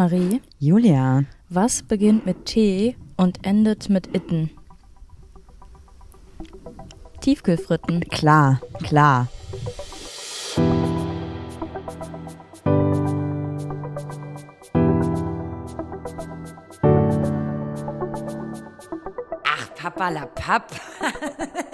Marie, Julia. was beginnt mit T und endet mit Itten? Tiefkühlfritten. Klar, klar. Ach, Papa la Papp.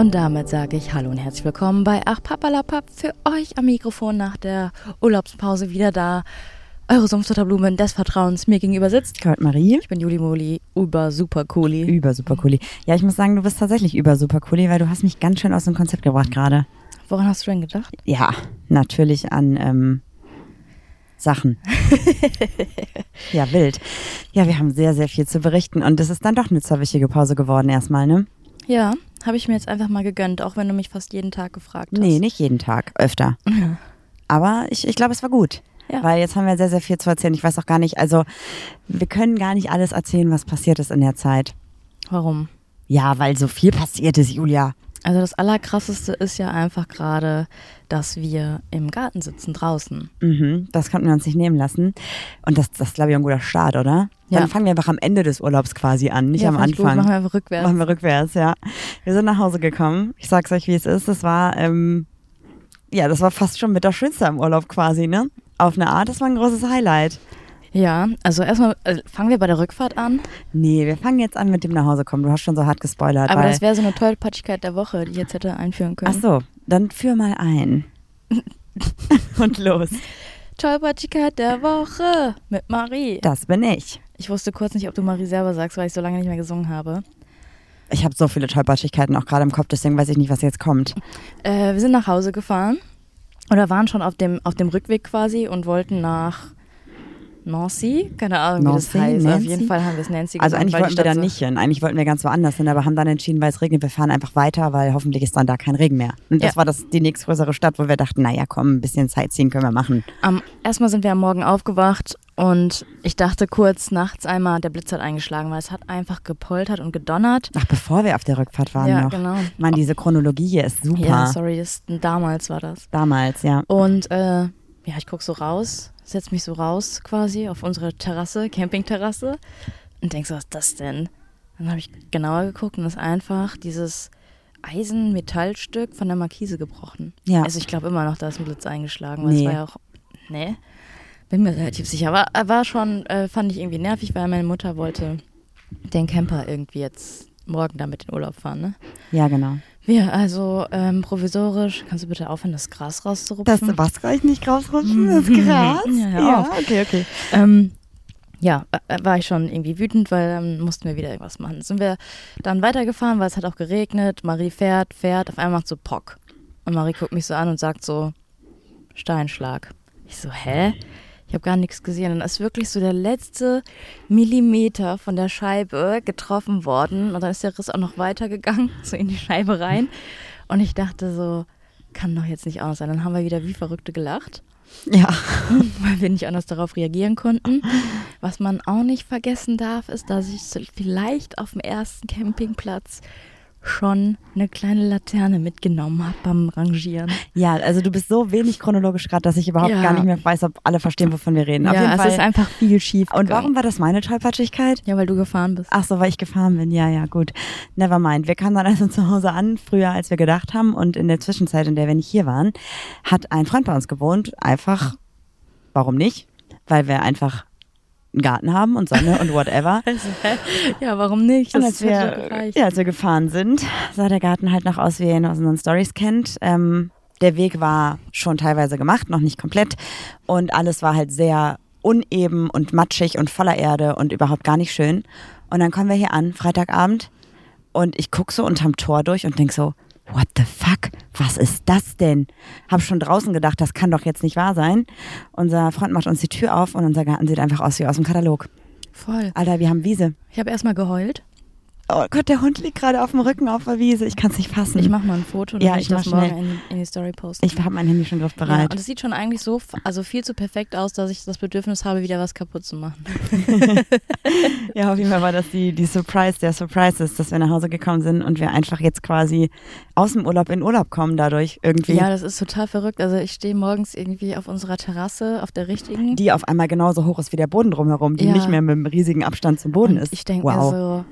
Und damit sage ich Hallo und herzlich willkommen bei Ach Papalapap für euch am Mikrofon nach der Urlaubspause wieder da. Eure Sumpfdotterblumen des Vertrauens mir gegenüber sitzt. Kurt Marie. Ich bin Juli Moli, über super cooli. Über super cooli. Ja, ich muss sagen, du bist tatsächlich über super cooli, weil du hast mich ganz schön aus dem Konzept gebracht gerade. Woran hast du denn gedacht? Ja, natürlich an ähm, Sachen. ja, wild. Ja, wir haben sehr, sehr viel zu berichten und es ist dann doch eine zerwichtige Pause geworden erstmal, ne? Ja, habe ich mir jetzt einfach mal gegönnt, auch wenn du mich fast jeden Tag gefragt hast. Nee, nicht jeden Tag, öfter. Aber ich, ich glaube, es war gut. Ja. Weil jetzt haben wir sehr, sehr viel zu erzählen. Ich weiß auch gar nicht, also wir können gar nicht alles erzählen, was passiert ist in der Zeit. Warum? Ja, weil so viel passiert ist, Julia. Also das Allerkrasseste ist ja einfach gerade, dass wir im Garten sitzen draußen. Mhm, das konnten wir uns nicht nehmen lassen. Und das, das ist, glaube ich, ein guter Start, oder? Dann Ja. fangen wir einfach am Ende des Urlaubs quasi an, nicht ja, am ich gut. Anfang. Machen wir einfach rückwärts. Machen wir rückwärts, ja. Wir sind nach Hause gekommen. Ich sag's euch, wie es ist. Es war, ähm, ja, das war fast schon mit das Schönste am Urlaub quasi, ne? Auf eine Art, das war ein großes Highlight. Ja, also erstmal äh, fangen wir bei der Rückfahrt an. Nee, wir fangen jetzt an mit dem Nachhausekommen. Du hast schon so hart gespoilert. Aber das wäre so eine Tollpatschigkeit der Woche, die ich jetzt hätte einführen können. Ach so, dann führ mal ein. Und los. Tollpatschigkeit der Woche mit Marie. Das bin ich. Ich wusste kurz nicht, ob du Marie selber sagst, weil ich so lange nicht mehr gesungen habe. Ich habe so viele Tollpatschigkeiten auch gerade im Kopf, deswegen weiß ich nicht, was jetzt kommt. Äh, wir sind nach Hause gefahren oder waren schon auf dem, auf dem Rückweg quasi und wollten nach Nancy. Keine Ahnung, wie das Nancy, heißt. Auf Nancy? jeden Fall haben wir es Nancy Also genannt, eigentlich wollten wir da so- nicht hin. Eigentlich wollten wir ganz woanders hin, aber haben dann entschieden, weil es regnet, wir fahren einfach weiter, weil hoffentlich ist dann da kein Regen mehr. Und das Ja. war das die nächstgrößere Stadt, wo wir dachten, naja, komm, ein bisschen Sightseeing können wir machen. Am, erstmal sind wir am Morgen aufgewacht und ich dachte kurz nachts einmal, der Blitz hat eingeschlagen, weil es hat einfach gepoltert und gedonnert. Ach, bevor wir auf der Rückfahrt waren Ja, noch. genau. Mann, diese Chronologie hier ist super. Ja, sorry, das, damals war das. Damals, ja. Und äh, ja, ich guck so raus, setz mich so raus quasi auf unsere Terrasse, Campingterrasse und denk so, was ist das denn? Dann habe ich genauer geguckt und ist einfach dieses Eisenmetallstück von der Markise gebrochen. Ja. Also ich glaube immer noch, da ist ein Blitz eingeschlagen, weil Nee. es war ja auch, ne, bin mir relativ sicher. Aber er war schon, äh, fand ich irgendwie nervig, weil meine Mutter wollte den Camper irgendwie jetzt morgen damit in Urlaub fahren, ne? Ja, genau. Wir also ähm, provisorisch, kannst du bitte aufhören, das Gras Das, rauszurupfen? was kann ich nicht rausrutschen? Das Gras? Ja, auf. okay, okay. Ähm, ja, äh, war ich schon irgendwie wütend, weil dann mussten wir wieder irgendwas machen. Sind wir dann weitergefahren, weil es hat auch geregnet. Marie fährt, fährt, auf einmal macht so Pock. Und Marie guckt mich so an und sagt so, Steinschlag. Ich so, hä? Ich habe gar nichts gesehen. Und dann ist wirklich so der letzte Millimeter von der Scheibe getroffen worden. Und dann ist der Riss auch noch weitergegangen, so in die Scheibe rein. Und ich dachte so, kann doch jetzt nicht aus sein. Dann haben wir wieder wie Verrückte gelacht Ja. weil wir nicht anders darauf reagieren konnten. Was man auch nicht vergessen darf, ist, dass ich vielleicht auf dem ersten Campingplatz schon eine kleine Laterne mitgenommen habe beim Rangieren. Ja, also du bist so wenig chronologisch gerade, dass ich überhaupt Ja. gar nicht mehr weiß, ob alle verstehen, wovon wir reden. Auf ja, es ist einfach viel schief. Und gegangen. warum war das meine Tollpatschigkeit? Ja, weil du gefahren bist. Ach so, weil ich gefahren bin. Ja, ja, gut. Never mind. Wir kamen dann also zu Hause an, früher als wir gedacht haben. Und in der Zwischenzeit, in der wir nicht hier waren, hat ein Freund bei uns gewohnt. Einfach, warum nicht? Weil wir einfach einen Garten haben und Sonne und whatever. Also, ja, warum nicht? Und Das als wir, ja, als wir gefahren sind, sah der Garten halt noch aus, wie ihr ihn aus unseren Stories kennt. Ähm, der Weg war schon teilweise gemacht, noch nicht komplett. Und alles war halt sehr uneben und matschig und voller Erde und überhaupt gar nicht schön. Und dann kommen wir hier an, Freitagabend, und ich guck so unterm Tor durch und denk so, what the fuck? Was ist das denn? Hab schon draußen gedacht, das kann doch jetzt nicht wahr sein. Unser Freund macht uns die Tür auf und unser Garten sieht einfach aus wie aus dem Katalog. Voll. Alter, wir haben Wiese. Ich habe erstmal geheult. Oh Gott, der Hund liegt gerade auf dem Rücken auf der Wiese. Ich kann es nicht fassen. Ich mache mal ein Foto, Ja, damit ich ich das morgen in, die- in die Story posten. ich habe mein Handy schon ja, griffbereit. und es sieht schon eigentlich so, also viel zu perfekt aus, dass ich das Bedürfnis habe, wieder was kaputt zu machen. Ja, auf jeden Fall war das die, die Surprise, der Surprise ist, dass wir nach Hause gekommen sind und wir einfach jetzt quasi aus dem Urlaub in Urlaub kommen dadurch irgendwie. Ja, das ist total verrückt. Also ich stehe morgens irgendwie auf unserer Terrasse, auf der richtigen. die auf einmal genauso hoch ist wie der Boden drumherum, die Ja. nicht mehr mit einem riesigen Abstand zum Boden und ist. ich denke wow. so,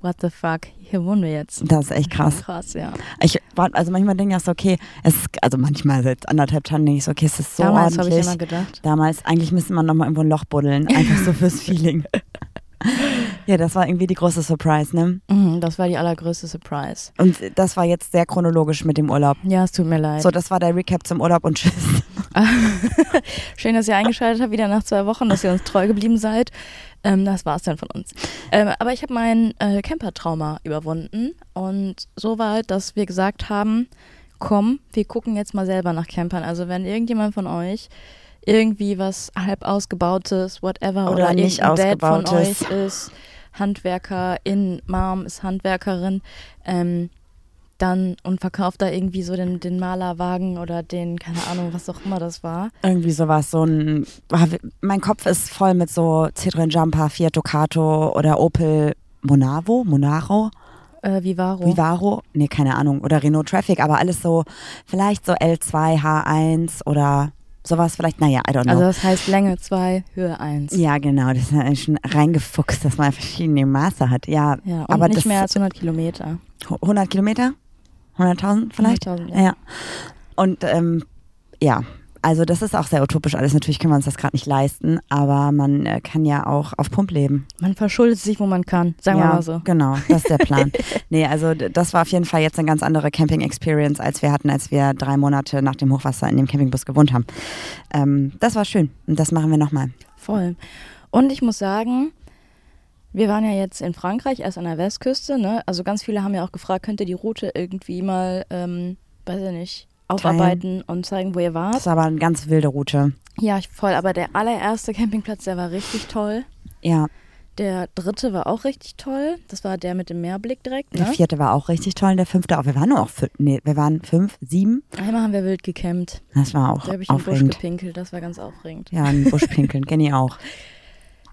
what the fuck, hier wohnen wir jetzt. das ist echt krass. Krass, ja. Ich war, also manchmal denke ich so, okay, es also manchmal seit anderthalb Tagen denke ich so, okay, es ist so Damals habe ich immer gedacht. Damals, eigentlich müsste man nochmal irgendwo ein Loch buddeln, einfach so fürs Feeling. ja, das war irgendwie die große Surprise, ne? Mhm, das war die allergrößte Surprise. Und das war jetzt sehr chronologisch mit dem Urlaub. Ja, es tut mir leid. So, das war der Recap zum Urlaub und tschüss. Schön, dass ihr eingeschaltet habt, wieder nach zwei Wochen, dass ihr uns treu geblieben seid. Ähm, das war's dann von uns. Ähm, aber ich habe mein äh, Camper-Trauma überwunden und so weit, dass wir gesagt haben, komm, wir gucken jetzt mal selber nach Campern. Also wenn irgendjemand von euch irgendwie was halb ausgebautes, whatever, Oder oder, nicht Dad von ausgebautes. euch ist Handwerker, in Mom ist Handwerkerin, ähm, dann und verkauft da irgendwie so den, den Malerwagen oder den, keine Ahnung, was auch immer das war. Irgendwie sowas, so ein, ah, mein Kopf ist voll mit so Citroen Jumper, Fiat Ducato oder Opel Monavo, Monaro, Äh, Vivaro. Vivaro, nee, keine Ahnung, oder Renault Traffic, aber alles so, vielleicht so L2, H1 oder sowas, vielleicht, naja, I don't know. Also das heißt Länge 2, Höhe 1. ja, genau, das ist ja schon reingefuchst, dass man verschiedene Maße hat, ja. Ja, und aber nicht das, mehr als 100 Kilometer. 100 Kilometer? 100.000 vielleicht? 100.000, Ja. ja. Und ähm, ja, also das ist auch sehr utopisch alles. Natürlich können wir uns das gerade nicht leisten, aber man äh, kann ja auch auf Pump leben. Man verschuldet sich, wo man kann. Sagen ja, wir mal so. Genau, das ist der Plan. nee, also das war auf jeden Fall jetzt eine ganz andere Camping-Experience, als wir hatten, als wir drei Monate nach dem Hochwasser in dem Campingbus gewohnt haben. Ähm, das war schön und das machen wir nochmal. Voll. Und ich muss sagen, wir waren ja jetzt in Frankreich, erst an der Westküste. Ne? Also ganz viele haben ja auch gefragt, könnt ihr die Route irgendwie mal, ähm, weiß ich nicht, aufarbeiten und zeigen, wo ihr Das wart. ist aber eine ganz wilde Route. Ja, voll. Aber der allererste Campingplatz, der war richtig toll. Ja, Der dritte war auch richtig toll. Das war der mit dem Meerblick direkt. der Ne? vierte war auch richtig toll, und der fünfte auch. Wir waren nur auch fünf, nee, wir waren fünf, sieben. Einmal haben wir wild gecampt. Das war auch Da habe ich im Busch aufregend. gepinkelt. Das war ganz aufregend. Ja, ein Busch pinkeln, kenne ich auch.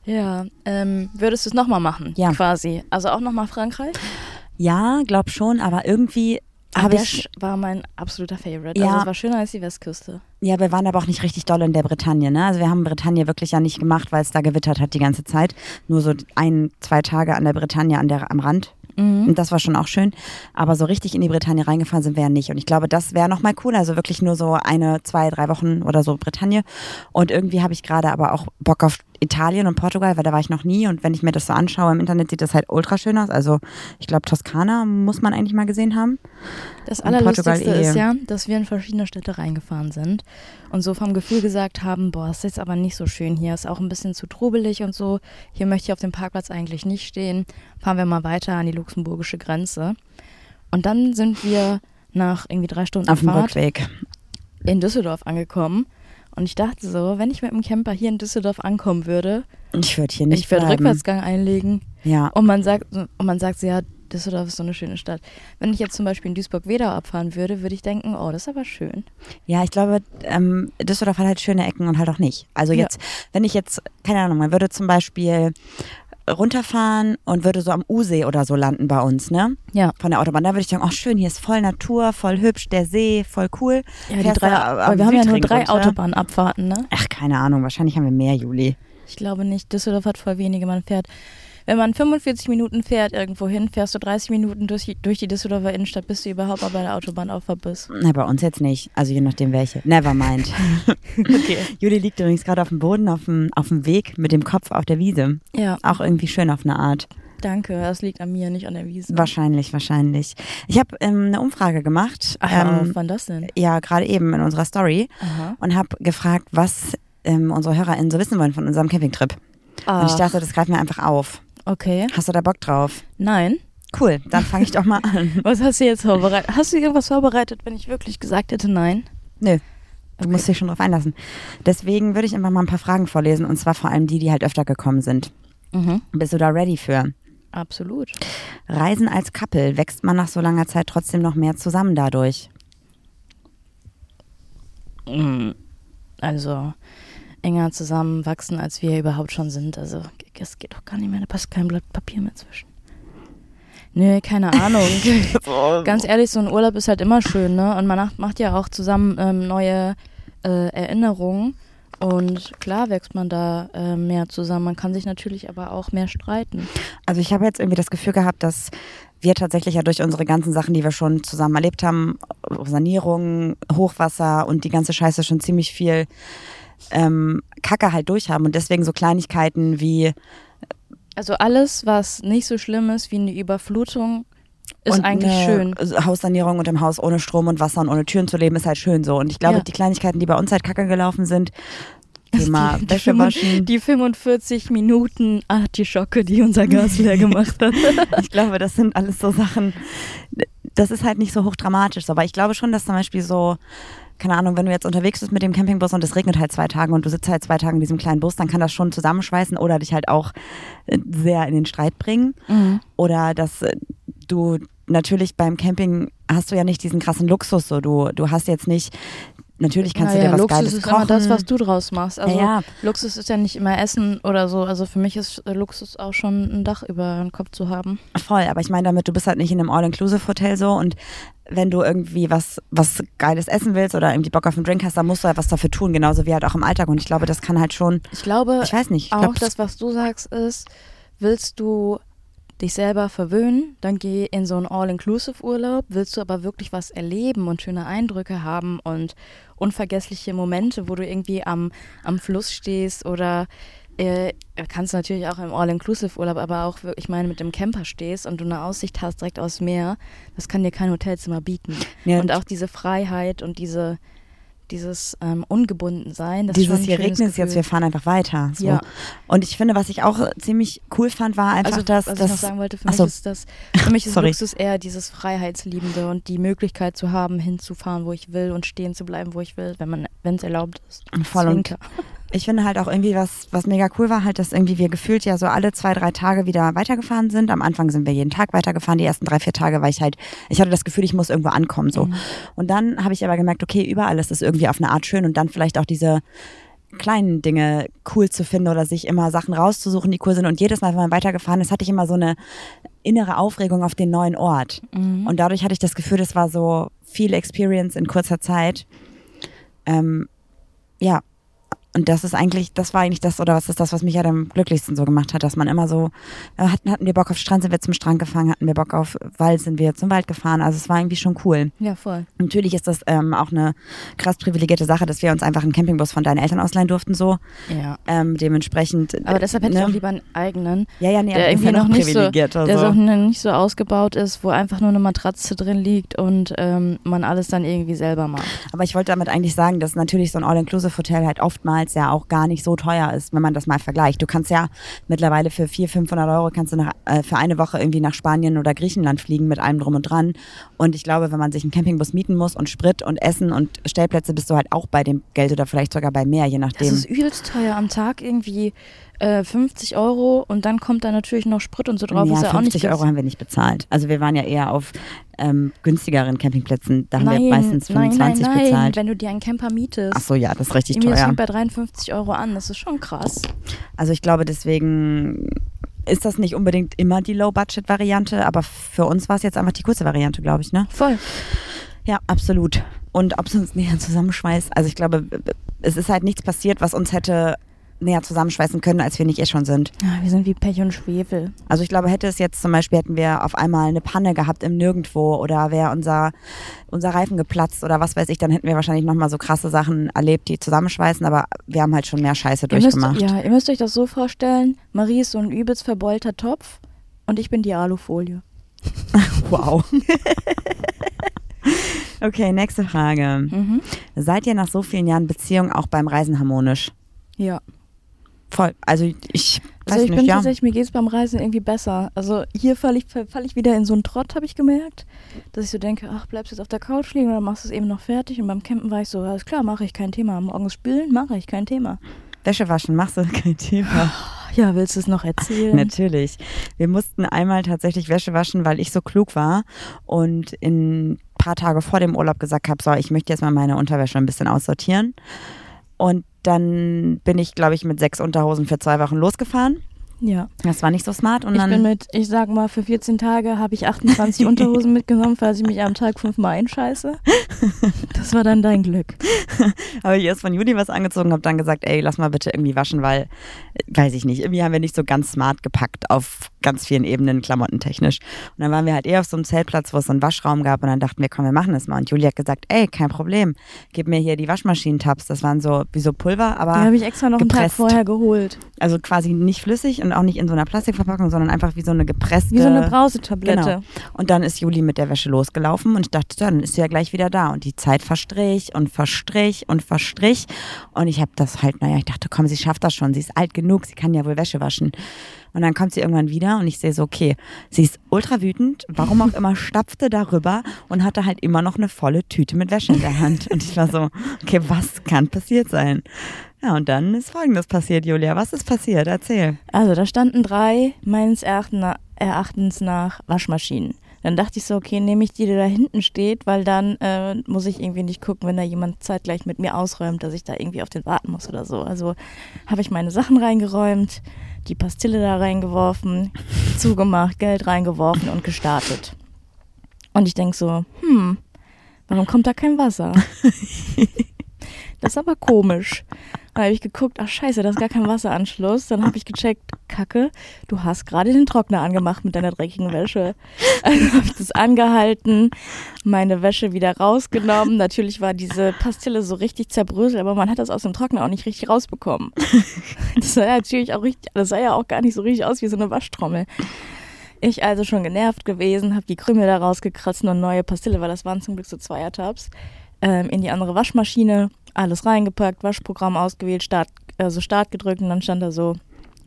Ja, ähm, würdest du es nochmal machen? Ja. Quasi. Also auch nochmal Frankreich? Ja, glaub schon, aber irgendwie habe ich war mein absoluter Favorite. Ja. Also es war schöner als die Westküste. Ja, wir waren aber auch nicht richtig doll in der Bretagne. Ne? Also wir haben Bretagne wirklich ja nicht gemacht, weil es da gewittert hat die ganze Zeit. Nur so ein, zwei Tage an der Bretagne an der, am Rand. Mhm. Und das war schon auch schön. Aber so richtig in die Bretagne reingefahren sind wir ja nicht. Und ich glaube, das wäre nochmal cool. Also wirklich nur so eine, zwei, drei Wochen oder so Bretagne. Und irgendwie habe ich gerade aber auch Bock auf Italien und Portugal, weil da war ich noch nie. Und wenn ich mir das so anschaue im Internet, sieht das halt ultra schön aus. Also ich glaube, Toskana muss man eigentlich mal gesehen haben. Das Und Allerlustigste eh. ist ja, dass wir in verschiedene Städte reingefahren sind und so vom Gefühl gesagt haben, boah, ist jetzt aber nicht so schön hier, ist auch ein bisschen zu trubelig und so. Hier möchte ich auf dem Parkplatz eigentlich nicht stehen. Fahren wir mal weiter an die luxemburgische Grenze. Und dann sind wir nach irgendwie drei Stunden Auf dem Fahrt Rückweg. in Düsseldorf angekommen. Und ich dachte so, wenn ich mit dem Camper hier in Düsseldorf ankommen würde, Ich würde hier nicht ich würde. Rückwärtsgang einlegen Ja. und man sagt, und man sagt so, ja, Düsseldorf ist so eine schöne Stadt. Wenn ich jetzt zum Beispiel in Duisburg-Wedau abfahren würde, würde ich denken, oh, das ist aber schön. Ja, ich glaube, ähm, Düsseldorf hat halt schöne Ecken und halt auch nicht. Also Ja. jetzt, wenn ich jetzt, keine Ahnung, man würde zum Beispiel runterfahren und würde so am Usee oder so landen bei uns, ne? Ja. Von der Autobahn. Da würde ich sagen, oh schön, hier ist voll Natur, voll hübsch, der See, voll cool. Ja, die drei, aber wir haben ja nur drei runter. Autobahnabfahrten, ne? Ach, keine Ahnung, wahrscheinlich haben wir mehr, Juli. Ich glaube nicht. Düsseldorf hat voll wenige. Man fährt, wenn man 45 Minuten fährt irgendwo hin, fährst du 30 Minuten durch, die- durch die Düsseldorfer Innenstadt, bis du überhaupt mal bei der Autobahnauffahrt bist. Na, bei uns jetzt nicht. Also je nachdem welche. Never mind. Okay. Juli liegt übrigens gerade auf dem Boden, auf dem, auf dem Weg mit dem Kopf auf der Wiese. Ja, Auch irgendwie schön auf eine Art. danke. Das liegt an mir, nicht an der Wiese. Wahrscheinlich, wahrscheinlich. Ich habe ähm, eine Umfrage gemacht. Ach, ähm, wann das denn? ja, gerade eben in unserer Story Aha. und habe gefragt, was ähm, unsere HörerInnen so wissen wollen von unserem Campingtrip. Und ich Ach, dachte, das greifen wir einfach auf. Okay. Hast du da Bock drauf? Nein. Cool, dann fange ich doch mal an. Was hast du jetzt vorbereitet? Hast du irgendwas vorbereitet, wenn ich wirklich gesagt hätte nein? Nö, du Okay. musst dich schon drauf einlassen. Deswegen würde ich einfach mal ein paar Fragen vorlesen und zwar vor allem die, die halt öfter gekommen sind. Mhm. Bist du da ready für? Absolut. Reisen als Couple, wächst man nach so langer Zeit trotzdem noch mehr zusammen dadurch? Mm, Also enger zusammenwachsen, als wir überhaupt schon sind. Also es geht doch gar nicht mehr, da passt kein Blatt Papier mehr zwischen. Nö, keine Ahnung. Ganz ehrlich, so ein Urlaub ist halt immer schön, ne? Und man macht, macht ja auch zusammen ähm, neue äh, Erinnerungen. Und klar wächst man da äh, mehr zusammen. Man kann sich natürlich aber auch mehr streiten. Also ich habe jetzt irgendwie das Gefühl gehabt, dass wir tatsächlich ja durch unsere ganzen Sachen, die wir schon zusammen erlebt haben, Sanierung, Hochwasser und die ganze Scheiße schon ziemlich viel ähm, Kacke halt durchhaben und deswegen so Kleinigkeiten wie Also alles, was nicht so schlimm ist wie eine Überflutung, ist eigentlich schön. Haussanierung und im Haus ohne Strom und Wasser und ohne Türen zu leben, ist halt schön so. Und ich glaube, Ja. die Kleinigkeiten, die bei uns halt kacke gelaufen sind, Thema die, Wäsche 45 waschen. die 45 Minuten Artischocke, die unser Gas leer gemacht hat. Ich glaube, das sind alles so Sachen, das ist halt nicht so hochdramatisch. Aber ich glaube schon, dass zum Beispiel so, keine Ahnung, wenn du jetzt unterwegs bist mit dem Campingbus und es regnet halt zwei Tage und du sitzt halt zwei Tage in diesem kleinen Bus, dann kann das schon zusammenschweißen oder dich halt auch äh, sehr in den Streit bringen. Mhm. Oder dass äh, du natürlich beim Camping hast du ja nicht diesen krassen Luxus. So, du, du hast jetzt nicht, natürlich kannst du Naja, dir was Luxus Geiles ist kochen. immer das, was du draus machst. Also ja, ja. Luxus ist ja nicht immer Essen oder so. Also für mich ist äh, Luxus auch schon ein Dach über den Kopf zu haben. Voll, aber ich meine damit, du bist halt nicht in einem All-Inclusive-Hotel so und wenn du irgendwie was, was Geiles essen willst oder irgendwie Bock auf einen Drink hast, dann musst du halt was dafür tun, genauso wie halt auch im Alltag. Und ich glaube, das kann halt schon, Ich glaube, ich weiß nicht, ich auch glaube, das, was du sagst, ist, willst du dich selber verwöhnen, dann geh in so einen All-Inclusive-Urlaub. Willst du aber wirklich was erleben und schöne Eindrücke haben und unvergessliche Momente, wo du irgendwie am, am Fluss stehst oder äh, kannst natürlich auch im All-Inclusive-Urlaub, aber auch, ich meine, mit dem Camper stehst und du eine Aussicht hast direkt aufs Meer, das kann dir kein Hotelzimmer bieten. Ja, und auch diese Freiheit und diese, dieses ähm, Ungebundensein, das ist dieses hier regnet es jetzt, wir fahren einfach weiter. So. Ja. Und ich finde, was ich auch ziemlich cool fand, war einfach, also, dass, was ich noch sagen wollte, für mich ist das, für mich ist. Luxus eher dieses Freiheitsliebende und die Möglichkeit zu haben, hinzufahren, wo ich will und stehen zu bleiben, wo ich will, wenn man, wenn es erlaubt ist. voll und Zwinker. Ich finde halt auch irgendwie, was, was mega cool war, halt, dass irgendwie wir gefühlt ja so alle zwei, drei Tage wieder weitergefahren sind. Am Anfang sind wir jeden Tag weitergefahren, die ersten drei, vier Tage, weil ich halt, ich hatte das Gefühl, ich muss irgendwo ankommen, so. Mhm. Und dann habe ich aber gemerkt, okay, überall ist es irgendwie auf eine Art schön und dann vielleicht auch diese kleinen Dinge cool zu finden oder sich immer Sachen rauszusuchen, die cool sind. Und jedes Mal, wenn man weitergefahren ist, hatte ich immer so eine innere Aufregung auf den neuen Ort. Mhm. Und dadurch hatte ich das Gefühl, das war so viel Experience in kurzer Zeit. Ähm, ja. Und das ist eigentlich, das war eigentlich das, oder was ist das, was mich ja am glücklichsten so gemacht hat, dass man immer so, äh, hatten, hatten wir Bock auf Strand, sind wir zum Strand gefahren, hatten wir Bock auf Wald, sind wir zum Wald gefahren. Also es war irgendwie schon cool. Ja, voll. Natürlich ist das ähm, auch eine krass privilegierte Sache, dass wir uns einfach einen Campingbus von deinen Eltern ausleihen durften, so. Ja. Ähm, dementsprechend. äh, Aber deshalb hätte ich ne? auch lieber einen eigenen, Ja, ja, nee, der irgendwie ja noch nicht so, der so nicht so ausgebaut ist, wo einfach nur eine Matratze drin liegt und ähm, man alles dann irgendwie selber macht. Aber ich wollte damit eigentlich sagen, dass natürlich so ein All-Inclusive-Hotel halt oftmals ja auch gar nicht so teuer ist, wenn man das mal vergleicht. Du kannst ja mittlerweile für 400, 500 Euro kannst du nach, äh, für eine Woche irgendwie nach Spanien oder Griechenland fliegen mit allem drum und dran. Und ich glaube, wenn man sich einen Campingbus mieten muss und Sprit und Essen und Stellplätze, bist du halt auch bei dem Geld oder vielleicht sogar bei mehr, je Das nachdem. ist übelst teuer am Tag irgendwie äh, 50 Euro und dann kommt da natürlich noch Sprit und so drauf. ja, ist ja auch nicht 50 Euro haben wir nicht bezahlt. Also wir waren ja eher auf ähm, günstigeren Campingplätzen. Da haben nein, wir meistens 25 nein, nein, nein, bezahlt. wenn du dir einen Camper mietest. Ach so, ja, das ist richtig Irgendwie, das teuer. fängt bei 53 Euro an, das ist schon krass. Also ich glaube, deswegen ist das nicht unbedingt immer die Low-Budget-Variante, aber für uns war es jetzt einfach die kurze Variante, glaube ich, ne? Voll. Ja, absolut. Und ob es uns näher zusammenschweißt, also ich glaube, es ist halt nichts passiert, was uns hätte näher zusammenschweißen können, als wir nicht eh schon sind. Ja, wir sind wie Pech und Schwefel. Also ich glaube, hätte es jetzt zum Beispiel, hätten wir auf einmal eine Panne gehabt im Nirgendwo oder wäre unser, unser Reifen geplatzt oder was weiß ich, dann hätten wir wahrscheinlich nochmal so krasse Sachen erlebt, die zusammenschweißen, aber wir haben halt schon mehr Scheiße Ihr müsst, durchgemacht. ja, ihr müsst euch das so vorstellen, Marie ist so ein übelst verbeulter Topf und ich bin die Alufolie. Wow. okay, nächste Frage. Mhm. Seid ihr nach so vielen Jahren Beziehung auch beim Reisen harmonisch? Ja. Voll. Also ich weiß Also ich nicht, bin ja. tatsächlich, mir geht es beim Reisen irgendwie besser. Also hier falle ich, fall ich wieder in so einen Trott, habe ich gemerkt. Dass ich so denke, ach, bleibst du jetzt auf der Couch liegen oder machst du es eben noch fertig? Und beim Campen war ich so, alles klar, mache ich kein Thema. Morgens spülen, mache ich kein Thema. Wäsche waschen, machst du kein Thema. Ja, willst du es noch erzählen? Natürlich. Wir mussten einmal tatsächlich Wäsche waschen, weil ich so klug war und in ein paar Tage vor dem Urlaub gesagt habe, so, ich möchte jetzt mal meine Unterwäsche ein bisschen aussortieren. Und dann bin ich, glaube ich, mit sechs Unterhosen für zwei Wochen losgefahren. Ja. Das war nicht so smart. Und Ich dann bin mit, ich sag mal, für 14 Tage habe ich 28 Unterhosen mitgenommen, falls ich mich am Tag fünfmal einscheiße. Das war dann dein Glück. habe ich erst von Juli was angezogen, habe dann gesagt, ey, lass mal bitte irgendwie waschen, weil, weiß ich nicht, irgendwie haben wir nicht so ganz smart gepackt auf ganz vielen Ebenen, klamottentechnisch. Und dann waren wir halt eher auf so einem Zeltplatz, wo es so einen Waschraum gab und dann dachten wir, komm, wir machen das mal. Und Juli hat gesagt, ey, kein Problem, gib mir hier die Waschmaschinentabs. Das waren so wie so Pulver, aber Die habe ich extra noch einen Tag gepresst. vorher geholt. also quasi nicht flüssig und auch nicht in so einer Plastikverpackung, sondern einfach wie so eine gepresste. Wie so eine Brausetablette. Genau. Und dann ist Juli mit der Wäsche losgelaufen und ich dachte, dann ist sie ja gleich wieder da. Und die Zeit verstrich und verstrich und verstrich. Und ich habe das halt, naja, ich dachte, komm, sie schafft das schon. Sie ist alt genug, sie kann ja wohl Wäsche waschen. Und dann kommt sie irgendwann wieder und ich sehe so, okay, sie ist ultra wütend, warum auch immer, stapfte darüber und hatte halt immer noch eine volle Tüte mit Wäsche in der Hand. Und ich war so, okay, was kann passiert sein? Ja, und dann ist Folgendes passiert, Julia. Was ist passiert? Erzähl. Also da standen drei meines Erachten- Erachtens nach Waschmaschinen. Dann dachte ich so, okay, nehme ich die, die da hinten steht, weil dann äh, muss ich irgendwie nicht gucken, wenn da jemand zeitgleich mit mir ausräumt, dass ich da irgendwie auf den warten muss oder so. Also habe ich meine Sachen reingeräumt, die Pastille da reingeworfen, zugemacht, Geld reingeworfen und gestartet. Und ich denke so, hm, warum kommt da kein Wasser? Das ist aber komisch. Dann habe ich geguckt, ach scheiße, da ist gar kein Wasseranschluss. Dann habe ich gecheckt, Kacke, du hast gerade den Trockner angemacht mit deiner dreckigen Wäsche. Also habe ich das angehalten, meine Wäsche wieder rausgenommen. Natürlich war diese Pastille so richtig zerbröselt, aber man hat das aus dem Trockner auch nicht richtig rausbekommen. Das sah ja natürlich auch richtig, das sah ja auch gar nicht so richtig aus wie so eine Waschtrommel. Ich also schon genervt gewesen, habe die Krümel da rausgekratzt und neue Pastille, weil das waren zum Glück so Zweiertabs, ähm, in die andere Waschmaschine, alles reingepackt, Waschprogramm ausgewählt, Start, also Start gedrückt und dann stand da so,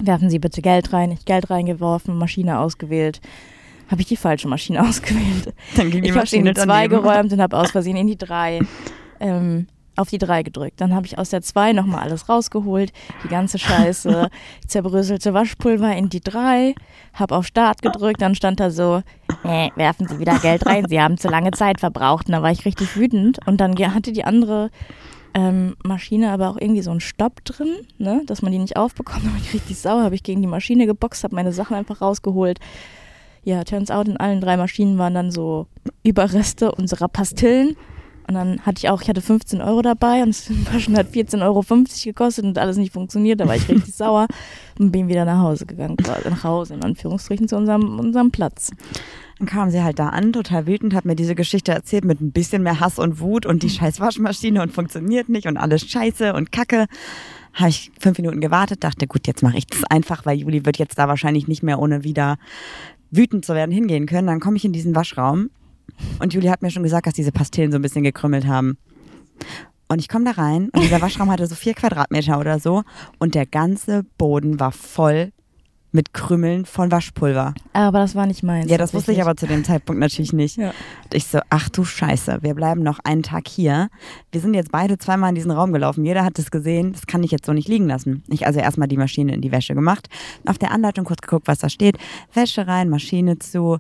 werfen Sie bitte Geld rein, ich Geld reingeworfen, Maschine ausgewählt. Habe ich die falsche Maschine ausgewählt. Dann ging die Ich habe in Maschine die zwei geräumt und habe aus Versehen in die drei ähm, auf die drei gedrückt. Dann habe ich aus der zwei nochmal alles rausgeholt, die ganze Scheiße, zerbröselte Waschpulver in die drei, habe auf Start gedrückt, dann stand da so, nee, werfen Sie wieder Geld rein, Sie haben zu lange Zeit verbraucht. Und da war ich richtig wütend und dann hatte die andere ähm, Maschine aber auch irgendwie so einen Stopp drin, ne, dass man die nicht aufbekommt. Da war ich richtig sauer, habe ich gegen die Maschine geboxt, habe meine Sachen einfach rausgeholt. Ja, turns out, in allen drei Maschinen waren dann so Überreste unserer Pastillen. Und dann hatte ich auch, ich hatte 15 Euro dabei und das Waschen hat 14,50 Euro gekostet und alles nicht funktioniert. Da war ich richtig sauer und bin wieder nach Hause gegangen, quasi nach Hause, in Anführungsstrichen, zu unserem, unserem Platz. Dann kam sie halt da an, total wütend, hat mir diese Geschichte erzählt mit ein bisschen mehr Hass und Wut und die scheiß Waschmaschine und funktioniert nicht und alles scheiße und kacke. Habe ich fünf Minuten gewartet, dachte, gut, jetzt mache ich das einfach, weil Juli wird jetzt da wahrscheinlich nicht mehr ohne wieder wütend zu werden hingehen können. Dann komme ich in diesen Waschraum und Juli hat mir schon gesagt, dass diese Pastillen so ein bisschen gekrümmelt haben. Und ich komme da rein und dieser Waschraum hatte so vier Quadratmeter oder so und der ganze Boden war voll mit Krümmeln von Waschpulver. Aber das war nicht meins. Ja, das wusste ich aber zu dem Zeitpunkt natürlich nicht. Ja. Und ich so, ach du Scheiße, wir bleiben noch einen Tag hier. Wir sind jetzt beide zweimal in diesen Raum gelaufen. Jeder hat es gesehen. Das kann ich jetzt so nicht liegen lassen. Ich also erstmal die Maschine in die Wäsche gemacht. Auf der Anleitung kurz geguckt, was da steht. Wäsche rein, Maschine zu,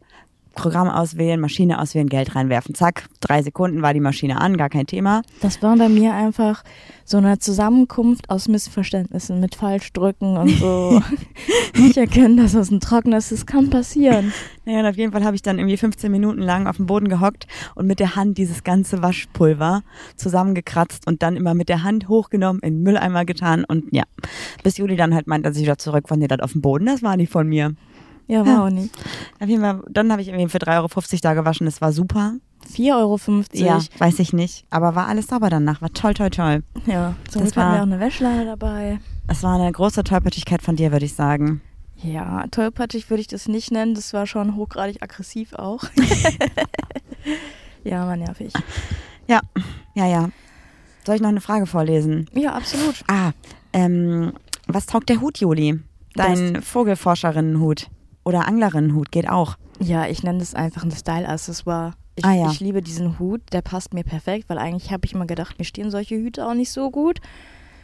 Programm auswählen, Maschine auswählen, Geld reinwerfen. Zack, drei Sekunden war die Maschine an, gar kein Thema. Das war bei mir einfach so eine Zusammenkunft aus Missverständnissen mit Falschdrücken und so. nicht erkennen, dass das ein Trockner ist. Das kann passieren. Naja, und auf jeden Fall habe ich dann irgendwie 15 Minuten lang auf dem Boden gehockt und mit der Hand dieses ganze Waschpulver zusammengekratzt und dann immer mit der Hand hochgenommen, in den Mülleimer getan und ja, bis Juli dann halt meint, als ich wieder zurück von dir das auf dem Boden, das war nicht von mir. Ja, war auch nicht. Auf jeden Fall, dann habe ich irgendwie für 3,50 Euro da gewaschen, das war super. 4,50 Euro. Ja, weiß ich nicht, aber war alles sauber danach, war toll, toll, toll. ja. Zum Das Glück hatten war- wir auch eine Wäschleine dabei. Es war eine große Tollpatschigkeit von dir, würde ich sagen. Ja, tollpatschig würde ich das nicht nennen. Das war schon hochgradig aggressiv auch. ja, war nervig. Ja, ja, ja. Soll ich noch eine Frage vorlesen? Ja, absolut. Ah, ähm, was taugt der Hut, Juli? Dein Vogelforscherinnenhut oder Anglerinnenhut geht auch. Ja, ich nenne das einfach ein Style-Accessoire. Ich, Ah, ja. ich liebe diesen Hut, der passt mir perfekt, weil eigentlich habe ich immer gedacht, mir stehen solche Hüte auch nicht so gut,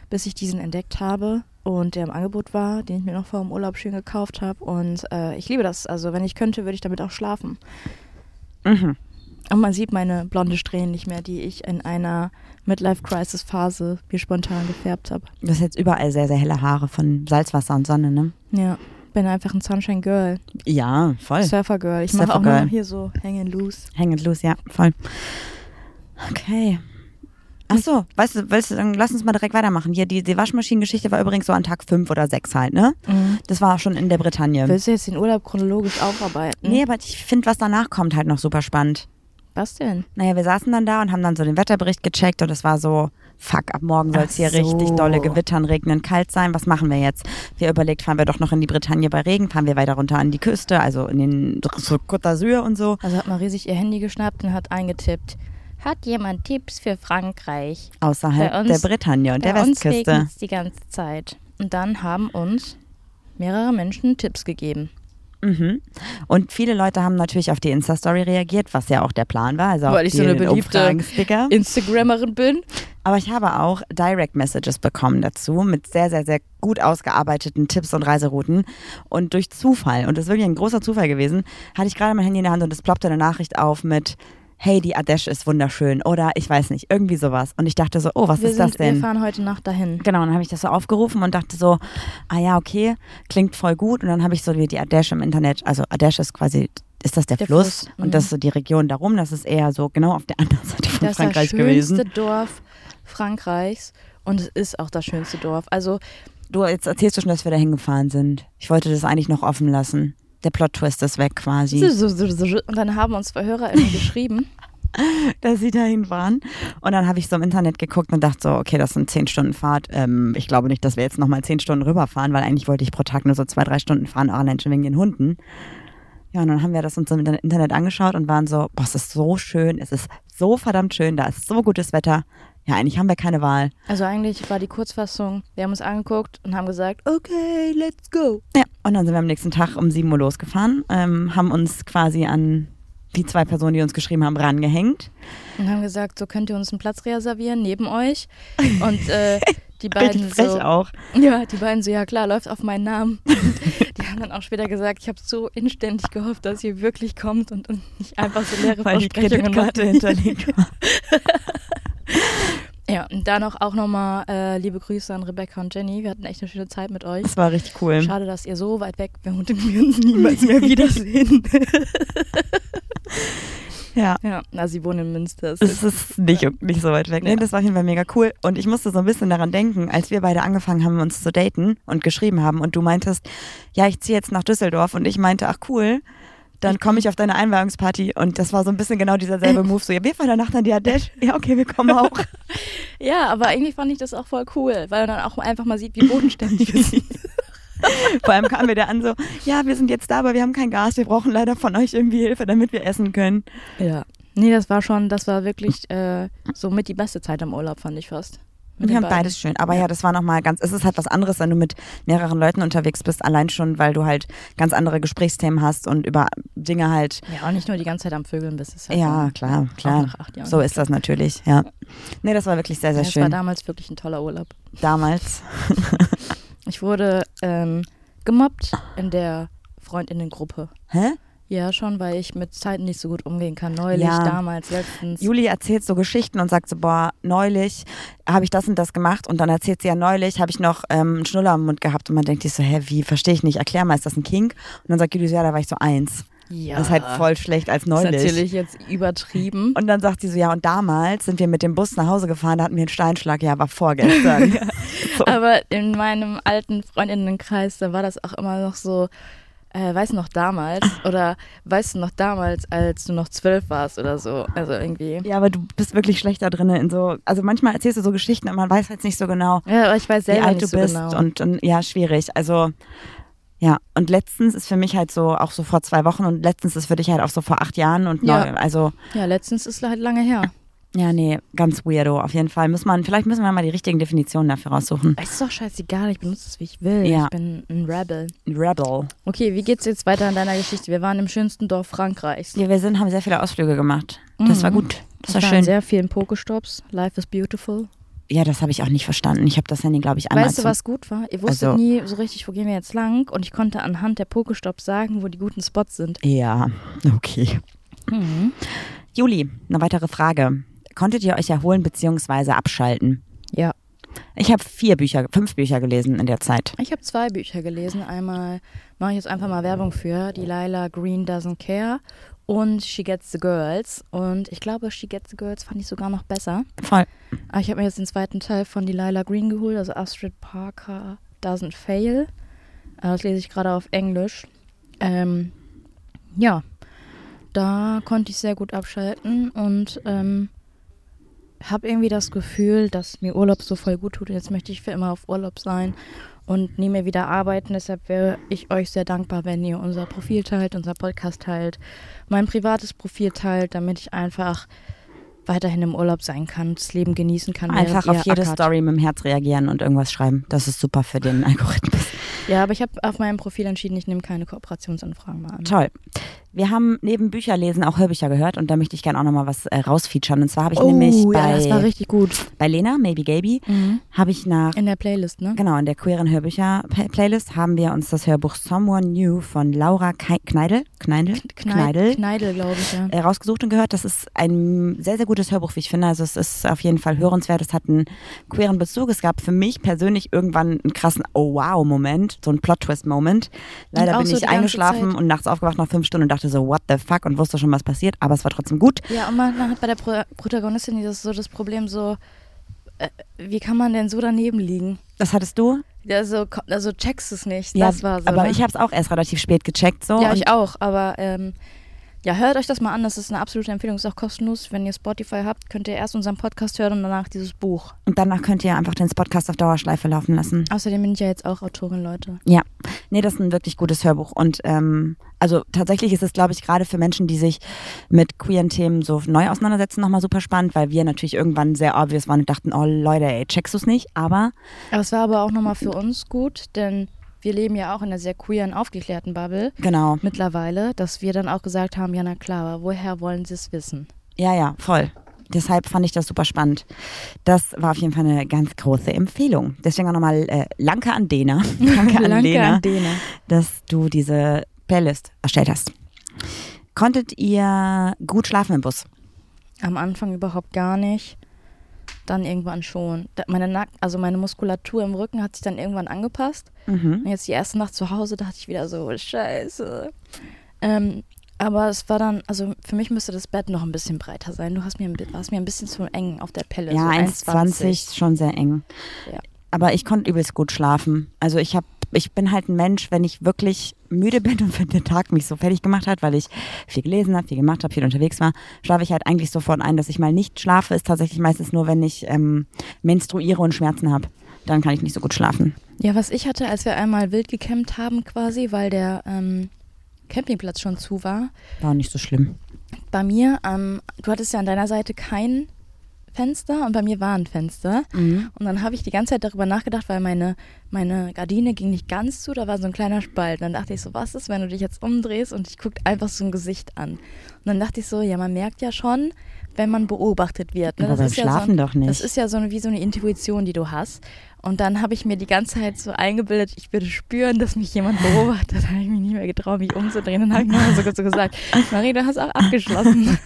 bis ich diesen entdeckt habe. und der im Angebot war, den ich mir noch vor dem Urlaub schön gekauft habe. Und äh, ich liebe das. Also wenn ich könnte, würde ich damit auch schlafen. Mhm. Und man sieht meine blonde Strähnen nicht mehr, die ich in einer Midlife-Crisis-Phase mir spontan gefärbt habe. Du hast jetzt überall sehr, sehr helle Haare von Salzwasser und Sonne, ne? Ja, bin einfach ein Sunshine Girl, Ja, voll. Surfer Girl. Ich mache auch nur Surfer-Girl. noch hier so Hang Loose. Hang it loose, ja, voll. Okay. Ach so, weißt du, du, dann lass uns mal direkt weitermachen. Hier, die, die Waschmaschinengeschichte war übrigens so an Tag 5 oder 6 halt, ne? Das war schon in der Bretagne. Willst du jetzt den Urlaub chronologisch aufarbeiten? Nee, aber ich finde, was danach kommt, halt noch super spannend. Was denn? Naja, wir saßen dann da und haben dann so den Wetterbericht gecheckt und es war so, fuck, ab morgen soll es hier so. richtig dolle gewittern, regnen, kalt sein. Was machen wir jetzt? Wir überlegt, fahren wir doch noch in die Bretagne bei Regen, fahren wir weiter runter an die Küste, also in den Côte d'Azur und so. Also hat Marie sich ihr Handy geschnappt und hat eingetippt. Hat jemand Tipps für Frankreich? Außerhalb uns- der Bretagne und der Bei uns Westküste. regnet's die ganze Zeit. Und dann haben uns mehrere Menschen Tipps gegeben. Mhm. Und viele Leute haben natürlich auf die Insta-Story reagiert, was ja auch der Plan war. Also Weil ich so eine beliebte. Instagrammerin bin. Aber ich habe auch Direct Messages bekommen dazu mit sehr, sehr, sehr gut ausgearbeiteten Tipps und Reiserouten. Und durch Zufall, und das ist wirklich ein großer Zufall gewesen, hatte ich gerade mein Handy in der Hand und es ploppte eine Nachricht auf mit Hey, die Ardèche ist wunderschön oder ich weiß nicht, irgendwie sowas. Und ich dachte so, oh, was Wir, ist das sind, wir denn? fahren heute Nacht dahin. Genau, und dann habe ich das so aufgerufen und dachte so, ah ja, okay, klingt voll gut. Und dann habe ich so wie die Ardèche im Internet, also Ardèche ist quasi, ist das der, Der Fluss? Fluss, mhm. Und das ist so die Region darum, das ist eher so genau auf der anderen Seite von Das ist Frankreich das schönste gewesen. Dorf Frankreichs und es ist auch das schönste Dorf. Also Du, jetzt erzählst du schon, dass wir da hingefahren sind. Ich wollte das eigentlich noch offen lassen. Der Plot-Twist ist weg quasi. und dann haben uns zwei HörerInnen geschrieben. dass sie dahin waren. Und dann habe ich so im Internet geguckt und dachte so, okay, das sind zehn Stunden Fahrt. Ähm, ich glaube nicht, dass wir jetzt nochmal zehn Stunden rüberfahren, weil eigentlich wollte ich pro Tag nur so zwei, drei Stunden fahren, auch allein schon wegen den Hunden. Ja, und dann haben wir das uns im Internet angeschaut und waren so, boah, es ist so schön, es ist so verdammt schön, da ist so gutes Wetter. Ja, eigentlich haben wir keine Wahl. Also eigentlich war die Kurzfassung, wir haben uns angeguckt und haben gesagt, okay, let's go. Ja, und dann sind wir am nächsten Tag um 7 Uhr losgefahren, ähm, haben uns quasi an die zwei Personen, die uns geschrieben haben, rangehängt. Und haben gesagt, so könnt ihr uns einen Platz reservieren neben euch. Und äh, die beiden Richtig so, auch. ja, die beiden so, ja klar, läuft auf meinen Namen. die haben dann auch später gesagt, ich habe so inständig gehofft, dass ihr wirklich kommt und, und nicht einfach so leere Weil die Versprechungen Kreditkarte macht. hinterlegt war. Ja, und dann auch, auch nochmal äh, liebe Grüße an Rebecca und Jenny. Wir hatten echt eine schöne Zeit mit euch. Das war richtig cool. Schade, dass ihr so weit weg wohnt und wir uns niemals mehr wiedersehen. Ja. ja, na, sie wohnen in Münster. Es Es ist nicht, nicht so weit weg. Nee, Ja. das war auf jeden Fall mega cool. Und ich musste so ein bisschen daran denken, als wir beide angefangen haben, uns zu daten und geschrieben haben und du meintest, ja, ich ziehe jetzt nach Düsseldorf und ich meinte, ach cool, dann komme ich auf deine Einweihungsparty und das war so ein bisschen genau dieser selbe Move. So, ja, wir fahren danach dann die Ardèche. Ja, okay, wir kommen auch. Ja, aber eigentlich fand ich das auch voll cool, weil man dann auch einfach mal sieht, wie bodenständig wir sind. Vor allem kam mir der an so, ja, wir sind jetzt da, aber wir haben kein Gas, wir brauchen leider von euch irgendwie Hilfe, damit wir essen können. Ja. Nee, das war schon, das war wirklich äh, so mit die beste Zeit am Urlaub, fand ich fast. Wir haben beiden. beides schön. Aber ja. das war nochmal ganz, es ist halt was anderes, wenn du mit mehreren Leuten unterwegs bist, allein schon, weil du halt ganz andere Gesprächsthemen hast und über Dinge halt, Ja, auch nicht nur die ganze Zeit am Vögeln bist. Ist halt ja, klar, klar. So ist das natürlich, ja. Nee, das war wirklich sehr, sehr ja, es war schön. damals wirklich ein toller Urlaub. Damals. Ich wurde ähm, gemobbt in der Freundinnengruppe. Hä? Ja, schon, weil ich mit Zeiten nicht so gut umgehen kann. Neulich, Ja. damals, letztens. Juli erzählt so Geschichten und sagt so, boah, neulich habe ich das und das gemacht und dann erzählt sie ja neulich, habe ich noch ähm, einen Schnuller im Mund gehabt und man denkt sich so, hä, wie, verstehe ich nicht, erklär mal, ist das ein Kink? Und dann sagt Juli ja, da war ich so eins. Ja, Das ist halt voll schlecht als ist neulich. natürlich jetzt übertrieben. Und dann sagt sie so, ja, und damals sind wir mit dem Bus nach Hause gefahren, da hatten wir einen Steinschlag, ja, war vorgestern. so. Aber in meinem alten Freundinnenkreis, da war das auch immer noch so, äh, weißt du noch damals? Oder weißt du noch damals, als du noch zwölf warst oder so? Also irgendwie. Ja, aber du bist wirklich schlechter drin in so, also manchmal erzählst du so Geschichten und man weiß halt nicht so genau, Ja, aber ich weiß wie selber alt nicht du so bist genau. und, und ja, schwierig. Also ja, und letztens ist für mich halt so auch so vor zwei Wochen und letztens ist für dich halt auch so vor acht Jahren und Ja. neu, also ja, letztens ist halt lange her. ja, nee, ganz weirdo auf jeden Fall. Muss man, vielleicht müssen wir mal die richtigen Definitionen dafür raussuchen. Es ist doch scheißegal, ich benutze es, wie ich will. Ja. Ich bin ein Rebel. Rebel. Okay, wie geht's jetzt weiter in deiner Geschichte? Wir waren im schönsten Dorf Frankreichs. Ja, wir sind, haben sehr viele Ausflüge gemacht. Das Mhm. war gut. Das war Wir waren schön. sehr vielen Pokestops. Life is beautiful. Ja, das habe ich auch nicht verstanden. Ich habe das Handy, glaube ich, einmal Weißt du, was gut war? Ihr wusstet Also- nie so richtig, wo gehen wir jetzt lang und ich konnte anhand der Pokestops sagen, wo die guten Spots sind. Ja, okay. Mhm. Juli, eine weitere Frage. Konntet ihr euch erholen bzw. abschalten? Ja. Ich habe vier Bücher, fünf Bücher gelesen in der Zeit. Ich habe zwei Bücher gelesen. Einmal mache ich jetzt einfach mal Werbung für Delilah Green Doesn't Care und She Gets the Girls. Und ich glaube, She Gets the Girls fand ich sogar noch besser. Voll. Aber ich habe mir jetzt den zweiten Teil von Delilah Green geholt, also Astrid Parker Doesn't Fail. Äh, Das lese ich gerade auf Englisch. Ähm, ja, da konnte ich sehr gut abschalten und ähm, habe irgendwie das Gefühl, dass mir Urlaub so voll gut tut. Und jetzt möchte ich für immer auf Urlaub sein und nie mehr wieder arbeiten. Deshalb wäre ich euch sehr dankbar, wenn ihr unser Profil teilt, unser Podcast teilt, mein privates Profil teilt, damit ich einfach weiterhin im Urlaub sein kann, das Leben genießen kann. Einfach auf jede ackert. Story mit dem Herz reagieren und irgendwas schreiben. Das ist super für den Algorithmus. Ja, aber ich habe auf meinem Profil entschieden, ich nehme keine Kooperationsanfragen mehr an. Toll. Wir haben neben Bücherlesen auch Hörbücher gehört und da möchte ich gerne auch nochmal was äh, rausfeaturen. Und zwar habe ich oh, nämlich ja, bei, das war richtig gut. bei Lena, Maybe Gaby, Mhm. habe ich nach In der Playlist, ne? Genau, in der queeren Hörbücher-Playlist haben wir uns das Hörbuch Someone New von Laura Kneidel, Kneidel, Kneidel Kneidel, glaube ich, ja. äh, rausgesucht und gehört. Das ist ein sehr, sehr gutes Hörbuch, wie ich finde. Also es ist auf jeden Fall hörenswert. Es hat einen queeren Bezug. Es gab für mich persönlich irgendwann einen krassen Oh-Wow-Moment, so einen Plot-Twist-Moment. Leider bin so ich eingeschlafen und nachts aufgewacht nach fünf Stunden und dachte so, what the fuck? Und wusste schon, was passiert. Aber es war trotzdem gut. Ja, und man, man hat bei der Pro Protagonistin dieses, so das Problem so, äh, wie kann man denn so daneben liegen? Das hattest du? Also, also checkst es nicht. Ja, das war so. aber ne? ich habe es auch erst relativ spät gecheckt. So, Ja, ich auch, aber ähm, ja, hört euch das mal an. Das ist eine absolute Empfehlung, ist auch kostenlos. Wenn ihr Spotify habt, könnt ihr erst unseren Podcast hören und danach dieses Buch. Und danach könnt ihr einfach den Podcast auf Dauerschleife laufen lassen. Außerdem bin ich ja jetzt auch Autorin, Leute. Ja, nee, das ist ein wirklich gutes Hörbuch. Und ähm, also tatsächlich ist es, glaube ich, gerade für Menschen, die sich mit queeren Themen so neu auseinandersetzen, nochmal super spannend, weil wir natürlich irgendwann sehr obvious waren und dachten, oh Leute, ey, checkst du's nicht? Aber Aber es war aber auch nochmal für uns gut, denn wir leben ja auch in einer sehr queeren, aufgeklärten Bubble genau, mittlerweile, dass wir dann auch gesagt haben, ja na klar, aber woher wollen sie es wissen? ja, ja, voll. Deshalb fand ich das super spannend. Das war auf jeden Fall eine ganz große Empfehlung. Deswegen auch nochmal äh, Lanke an Dena. Danke an Danke Lena. an Dena. dass du diese Playlist erstellt hast. Konntet ihr gut schlafen im Bus? Am Anfang überhaupt gar nicht. Dann irgendwann schon. Da- Meine Nack also meine Muskulatur im Rücken hat sich dann irgendwann angepasst. Mhm. Und jetzt die erste Nacht zu Hause dachte ich wieder so, scheiße. Ähm, aber es war dann, also für mich müsste das Bett noch ein bisschen breiter sein. Du hast mir, warst mir ein bisschen zu eng auf der Pelle. Ja, so 1,20 ist schon sehr eng. Ja. Aber ich konnte übelst gut schlafen. Also ich habe, ich bin halt ein Mensch, wenn ich wirklich müde bin und wenn der Tag mich so fertig gemacht hat, weil ich viel gelesen habe, viel gemacht habe, viel unterwegs war, schlafe ich halt eigentlich sofort ein. Dass ich mal nicht schlafe, ist tatsächlich meistens nur, wenn ich ähm, menstruiere und Schmerzen habe. Dann kann ich nicht so gut schlafen. Ja, was ich hatte, als wir einmal wild gecampt haben quasi, weil der ähm, Campingplatz schon zu war, War nicht so schlimm. bei mir, ähm, du hattest ja an deiner Seite kein Fenster und bei mir war ein Fenster. Mhm. Und dann habe ich die ganze Zeit darüber nachgedacht, weil meine, meine Gardine ging nicht ganz zu, da war so ein kleiner Spalt. Dann dachte ich so, was ist, wenn du dich jetzt umdrehst und ich guckt einfach so ein Gesicht an. Und dann dachte ich so, ja, man merkt ja schon, wenn man beobachtet wird. Ne? Aber beim ist ja Schlafen so, doch nicht. Das ist ja so eine, wie so eine Intuition, die du hast. Und dann habe ich mir die ganze Zeit so eingebildet, ich würde spüren, dass mich jemand beobachtet. Da habe ich mich nicht mehr getraut, mich umzudrehen. Dann habe ich mir so, so gesagt, Marie, du hast auch abgeschlossen.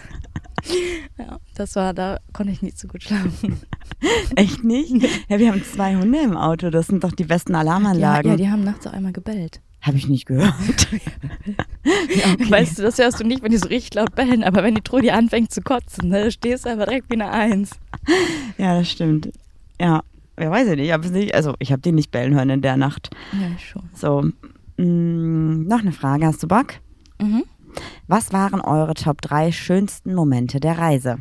ja, das war, da konnte ich nicht so gut schlafen. Echt nicht? Ja, wir haben zwei Hunde im Auto. Das sind doch die besten Ja, Alarmanlagen. ja, die haben nachts auch einmal gebellt. Habe ich nicht gehört. ja, okay. Weißt du, das hörst du nicht, wenn die so richtig laut bellen, aber wenn die Trudi anfängt zu kotzen, ne, stehst du einfach direkt wie eine Eins. ja, das stimmt. Ja, wer weiß ich nicht. Ich nicht also, ich habe die nicht bellen hören in der Nacht. Ja, schon. So, mh, noch eine Frage. Hast du Bock? Mhm. Was waren eure Top 3 schönsten Momente der Reise?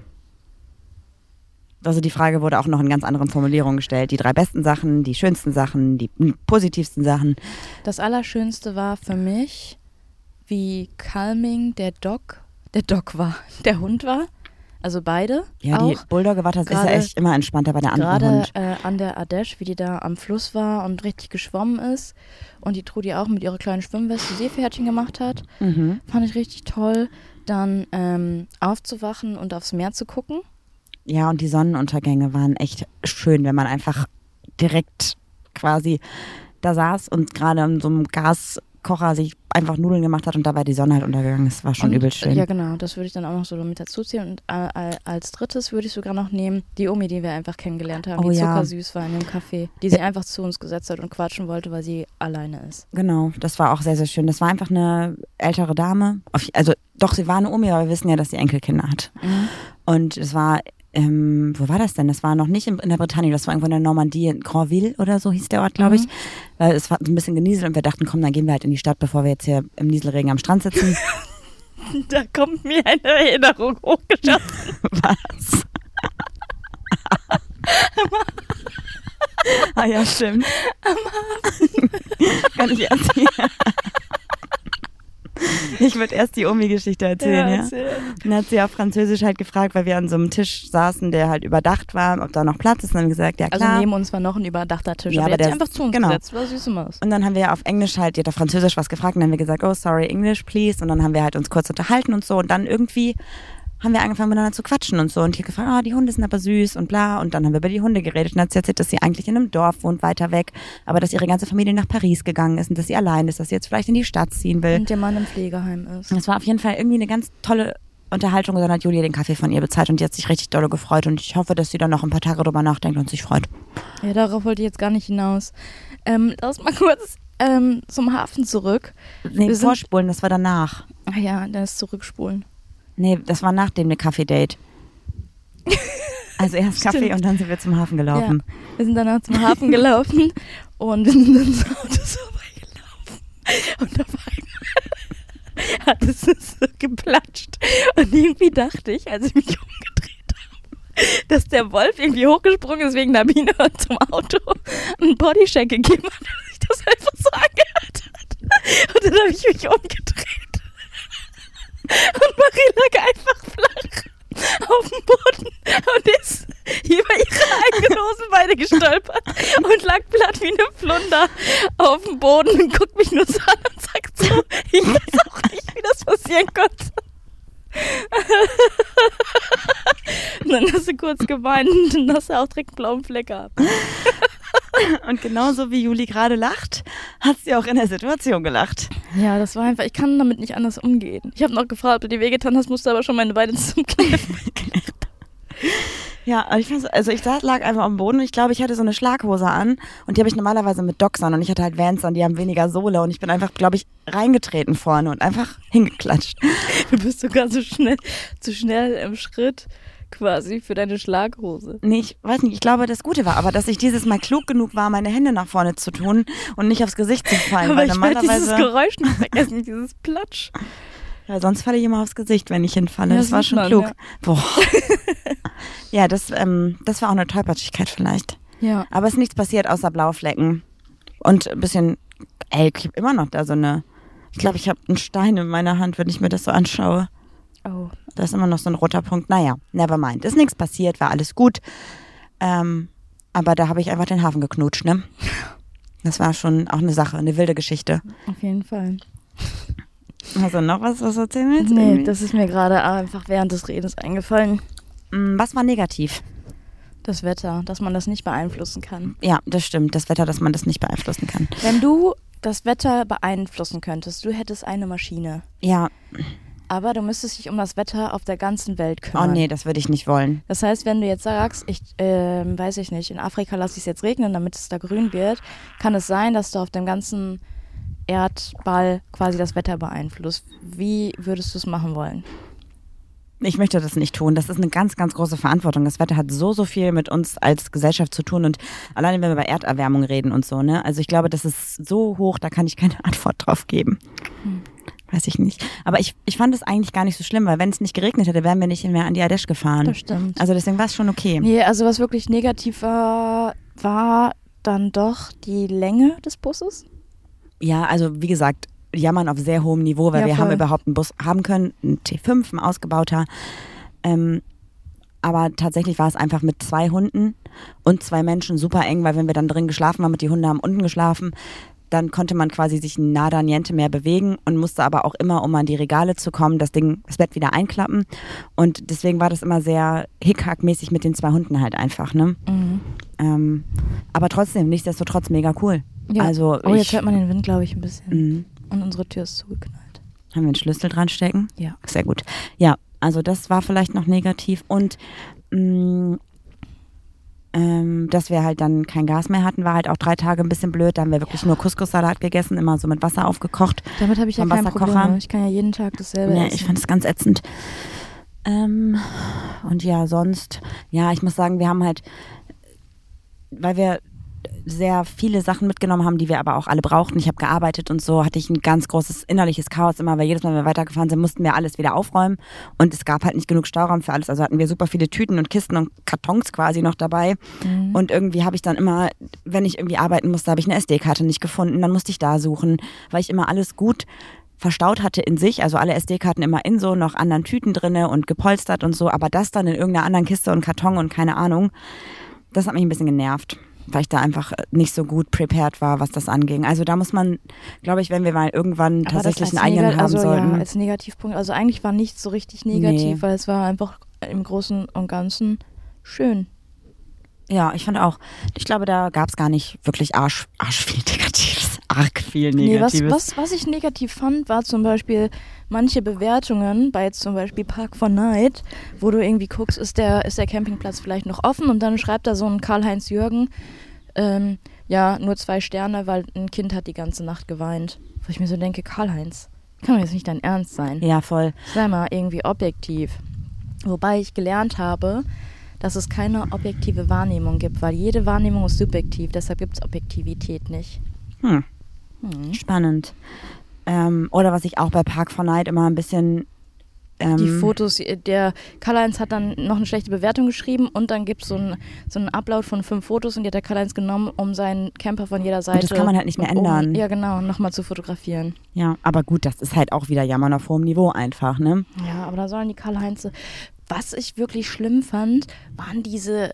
Also die Frage wurde auch noch in ganz anderen Formulierungen gestellt. Die drei besten Sachen, die schönsten Sachen, die positivsten Sachen. Das Allerschönste war für mich, wie calming der Dog, der Dog war, der Hund war. Also beide Ja, auch. die Bulldogge war tatsächlich Gerade- echt immer entspannter bei der anderen Gerade äh, an der Adesh, wie die da am Fluss war und richtig geschwommen ist. Und die Trudi auch mit ihrer kleinen Schwimmweste Seepferdchen gemacht hat. Mhm. Fand ich richtig toll. Dann ähm, aufzuwachen und aufs Meer zu gucken. Ja, und die Sonnenuntergänge waren echt schön, wenn man einfach direkt quasi da saß und gerade in so einem Gaskocher sich einfach Nudeln gemacht hat und dabei die Sonne halt untergegangen ist. War schon Und, übel schön. Ja, genau. Das würde ich dann auch noch so mit dazu ziehen. Und äh, als drittes würde ich sogar noch nehmen die Omi, die wir einfach kennengelernt haben, Oh die ja. zuckersüß war in dem Café, die sich einfach zu uns gesetzt hat und quatschen wollte, weil sie alleine ist. Genau, das war auch sehr, sehr schön. Das war einfach eine ältere Dame. Also doch, sie war eine Omi, aber wir wissen ja, dass sie Enkelkinder hat. Und es war, ähm, wo war das denn? Das war noch nicht in, in der Bretagne, das war irgendwo in der Normandie, in Grandville oder so hieß der Ort, glaube ich. Weil es war so ein bisschen genieselt und wir dachten, komm, dann gehen wir halt in die Stadt, bevor wir jetzt hier im Nieselregen am Strand sitzen. Da kommt mir eine Erinnerung hochgeschossen. Was? ah ja, stimmt. Kann ich erzählen? Ich würde erst die Omi-Geschichte erzählen, ja. Dann hat sie auf Französisch halt gefragt, weil wir an so einem Tisch saßen, der halt überdacht war, ob da noch Platz ist. Und dann haben wir gesagt, ja Also klar. neben uns war noch ein überdachter Tisch. Ja, aber der sich einfach zu uns genau. gesetzt. War süße Maus. und dann haben wir auf Englisch halt, die hat auf Französisch was gefragt und dann haben wir gesagt, oh sorry, English, please. Und dann haben wir halt uns kurz unterhalten und so. Und dann irgendwie haben wir angefangen miteinander zu quatschen und so. Und hat gefragt, oh, die Hunde sind aber süß und bla. Und dann haben wir über die Hunde geredet. Und dann hat sie erzählt, dass sie eigentlich in einem Dorf wohnt, weiter weg. Aber dass ihre ganze Familie nach Paris gegangen ist und dass sie allein ist, dass sie jetzt vielleicht in die Stadt ziehen will. Und der Mann im Pflegeheim ist. Das war auf jeden Fall irgendwie eine ganz tolle Unterhaltung. Und dann hat Julia den Kaffee von ihr bezahlt und die hat sich richtig dolle gefreut. Und ich hoffe, dass sie dann noch ein paar Tage drüber nachdenkt und sich freut. Ja, darauf wollte ich jetzt gar nicht hinaus. Ähm, lass mal kurz ähm, zum Hafen zurück. Nee, Wir sind- vorspulen, das war danach. Ach ja, dann ist zurückspulen. Nee, das war nach dem Kaffee-Date. Also erst Kaffee Stimmt. und dann sind wir zum Hafen gelaufen. Ja, wir sind danach zum Hafen gelaufen und wir sind ins Auto vorbeigelaufen. Und auf einmal hat es so geplatscht. Und irgendwie dachte ich, als ich mich umgedreht habe, dass der Wolf irgendwie hochgesprungen ist wegen der Biene und zum Auto einen Bodycheck gegeben hat, dass sich das einfach so angehört hat. Und dann habe ich mich umgedreht. Und Marie lag einfach flach auf dem Boden und ist über ihre eigenen Hosenbeine gestolpert und lag platt wie eine Flunder auf dem Boden und guckt mich nur so an und sagt so, ich weiß auch nicht, wie das passieren konnte. Und dann hast du kurz geweint und dann hast du auch direkt einen blauen Fleck gehabt. Und genauso wie Juli gerade lacht, hat sie auch in der Situation gelacht. Ja, das war einfach, ich kann damit nicht anders umgehen. Ich habe noch gefragt, ob du dir wehgetan hast, musste aber schon meine Beine zum Kniffen. Ja, aber ich weiß, also ich saß, lag einfach am Boden und ich glaube, ich hatte so eine Schlaghose an und die habe ich normalerweise mit Docks an und ich hatte halt Vans an, die haben weniger Sohle und ich bin einfach, glaube ich, reingetreten vorne und einfach hingeklatscht. Du bist sogar so schnell, zu schnell im Schritt quasi für deine Schlaghose. Nee, ich weiß nicht, ich glaube, das Gute war aber, dass ich dieses Mal klug genug war, meine Hände nach vorne zu tun und nicht aufs Gesicht zu fallen, Aber weil ich werde dieses normalerweise, Geräusch nicht vergessen, dieses Platsch. Ja, sonst falle ich immer aufs Gesicht, wenn ich hinfalle. Ja, das war schon man, klug. ja. Boah. ja, das, ähm, das war auch eine Tollpatschigkeit vielleicht. Ja. Aber es ist nichts passiert außer Blauflecken. Und ein bisschen, ey, ich habe immer noch da so eine, ich glaube, ich habe einen Stein in meiner Hand, wenn ich mir das so anschaue. Oh. Da ist immer noch so ein roter Punkt. Naja, never mind. Ist nichts passiert, war alles gut. Ähm, aber da habe ich einfach den Hafen geknutscht, ne? Das war schon auch eine Sache, eine wilde Geschichte. Auf jeden Fall. Also noch was, was du erzählen willst? Nee, irgendwie? das ist mir gerade einfach während des Redens eingefallen. Mm, Was war negativ? Das Wetter, dass man das nicht beeinflussen kann. Ja, das stimmt. Das Wetter, dass man das nicht beeinflussen kann. Wenn du das Wetter beeinflussen könntest, du hättest eine Maschine. Ja, Aber du müsstest dich um das Wetter auf der ganzen Welt oh kümmern. nee, das würde ich nicht wollen. Das heißt, wenn du jetzt sagst, ich ähm, weiß ich nicht, in Afrika lasse ich es jetzt regnen, damit es da grün wird, kann es sein, dass du auf dem ganzen Erdball quasi das Wetter beeinflusst. Wie würdest du es machen wollen? Ich möchte das nicht tun. Das ist eine ganz, ganz große Verantwortung. Das Wetter hat so, so viel mit uns als Gesellschaft zu tun und alleine wenn wir über Erderwärmung reden und so, ne? Also ich glaube, das ist so hoch, da kann ich keine Antwort drauf geben. Weiß ich nicht. Aber ich, ich fand es eigentlich gar nicht so schlimm, weil wenn es nicht geregnet hätte, wären wir nicht mehr an die Adesh gefahren. Das stimmt. Also deswegen war es schon okay. Nee, also was wirklich negativ war, war dann doch die Länge des Busses. Ja, also wie gesagt, jammern auf sehr hohem Niveau, weil Ja, wir voll. haben überhaupt einen Bus haben können, ein T5, ein ausgebauter. Ähm, aber tatsächlich war es einfach mit zwei Hunden und zwei Menschen super eng, weil wenn wir dann drin geschlafen haben und die Hunde haben unten geschlafen, dann konnte man quasi sich nada niente mehr bewegen und musste aber auch immer, um an die Regale zu kommen, das Ding, das Bett wieder einklappen. Und deswegen war das immer sehr hickhack-mäßig mit den zwei Hunden halt einfach, ne? Mhm. Ähm, aber trotzdem, nichtsdestotrotz mega cool. Ja. Also oh, jetzt ich, hört man den Wind, glaube ich, ein bisschen. Mhm. Und unsere Tür ist zugeknallt. Haben wir einen Schlüssel dran stecken? Ja. Sehr gut. Ja, also das war vielleicht noch negativ. Und mh, ähm, dass wir halt dann kein Gas mehr hatten, war halt auch drei Tage ein bisschen blöd. Da haben wir wirklich nur Couscous-Salat gegessen, immer so mit Wasser aufgekocht. Damit habe ich ja kein. Problem. Ich kann ja jeden Tag dasselbe Nee, essen. ich fand es ganz ätzend. Ähm, und ja, sonst, ja, ich muss sagen, wir haben halt, weil wir sehr viele Sachen mitgenommen haben, die wir aber auch alle brauchten. Ich habe gearbeitet und so hatte ich ein ganz großes innerliches Chaos immer, weil jedes Mal, wenn wir weitergefahren sind, mussten wir alles wieder aufräumen und es gab halt nicht genug Stauraum für alles. Also hatten wir super viele Tüten und Kisten und Kartons quasi noch dabei. Mhm. Und irgendwie habe ich dann immer, wenn ich irgendwie arbeiten musste, habe ich eine SD-Karte nicht gefunden. Dann musste ich da suchen, weil ich immer alles gut verstaut hatte in sich, also alle SD-Karten immer in so noch anderen Tüten drinne und gepolstert und so, aber das dann in irgendeiner anderen Kiste und Karton und keine Ahnung, das hat mich ein bisschen genervt, weil ich da einfach nicht so gut prepared war, was das anging. Also da muss man, glaube ich, wenn wir mal irgendwann Aber tatsächlich einen eigenen haben also, sollten. Ja, als Negativpunkt. Also eigentlich war nichts so richtig negativ, Nee. weil es war einfach im Großen und Ganzen schön. Ja, ich fand auch, ich glaube, da gab es gar nicht wirklich arsch, arsch viel Negatives, arg viel Nee, was, Negatives. was, was ich negativ fand, war zum Beispiel manche Bewertungen bei zum Beispiel Park for Night, wo du irgendwie guckst, ist der, ist der Campingplatz vielleicht noch offen und dann schreibt da so ein Karl-Heinz Jürgen, ähm, ja, nur zwei Sterne, weil ein Kind hat die ganze Nacht geweint. Wo ich mir so denke, Karl-Heinz, kann doch jetzt nicht dein Ernst sein. Ja, voll. Sei mal irgendwie objektiv. Wobei ich gelernt habe, dass es keine objektive Wahrnehmung gibt, weil jede Wahrnehmung ist subjektiv, deshalb gibt es Objektivität nicht. Hm. Hm. Spannend. Ähm, oder was ich auch bei Park for Night immer ein bisschen. Ähm, Die Fotos, der Karl-Heinz hat dann noch eine schlechte Bewertung geschrieben und dann gibt so es so einen Upload von fünf Fotos und die hat der Karl-Heinz genommen, um seinen Camper von jeder Seite. das kann man halt nicht mehr um, ändern. Ja, genau, nochmal zu fotografieren. Ja, aber gut, das ist halt auch wieder Jammern auf hohem Niveau einfach, ne? Ja, aber da sollen die Karl-Heinze. Was ich wirklich schlimm fand, waren diese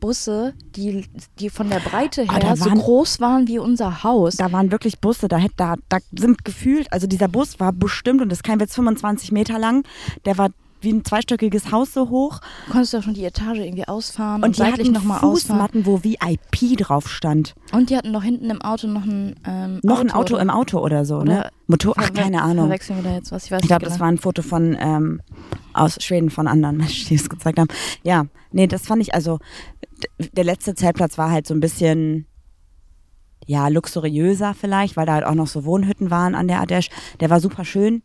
Busse, die, die von der Breite Ah, her da so waren- groß waren wie unser Haus. Da waren wirklich Busse, da, da, da sind gefühlt, also dieser Bus war bestimmt, und das ist kein Witz, 25 Meter lang, der war wie ein zweistöckiges Haus so hoch Du konntest ja schon die Etage irgendwie ausfahren und, und die seitlich hatten nochmal ausfahren. Fußmatten, wo VIP drauf stand. Und die hatten noch hinten im Auto noch ein ähm, Noch ein Auto im Auto oder so, ne? Oder Motor, ach, keine Ahnung. Verwechseln wir da jetzt was? Ich weiß Ich glaube, das genau. war ein Foto von ähm, aus Schweden von anderen Menschen, die es gezeigt haben. Ja, nee, das fand ich also. Der letzte Zeltplatz war halt so ein bisschen ja luxuriöser vielleicht, weil da halt auch noch so Wohnhütten waren an der Adesh. Der war super schön.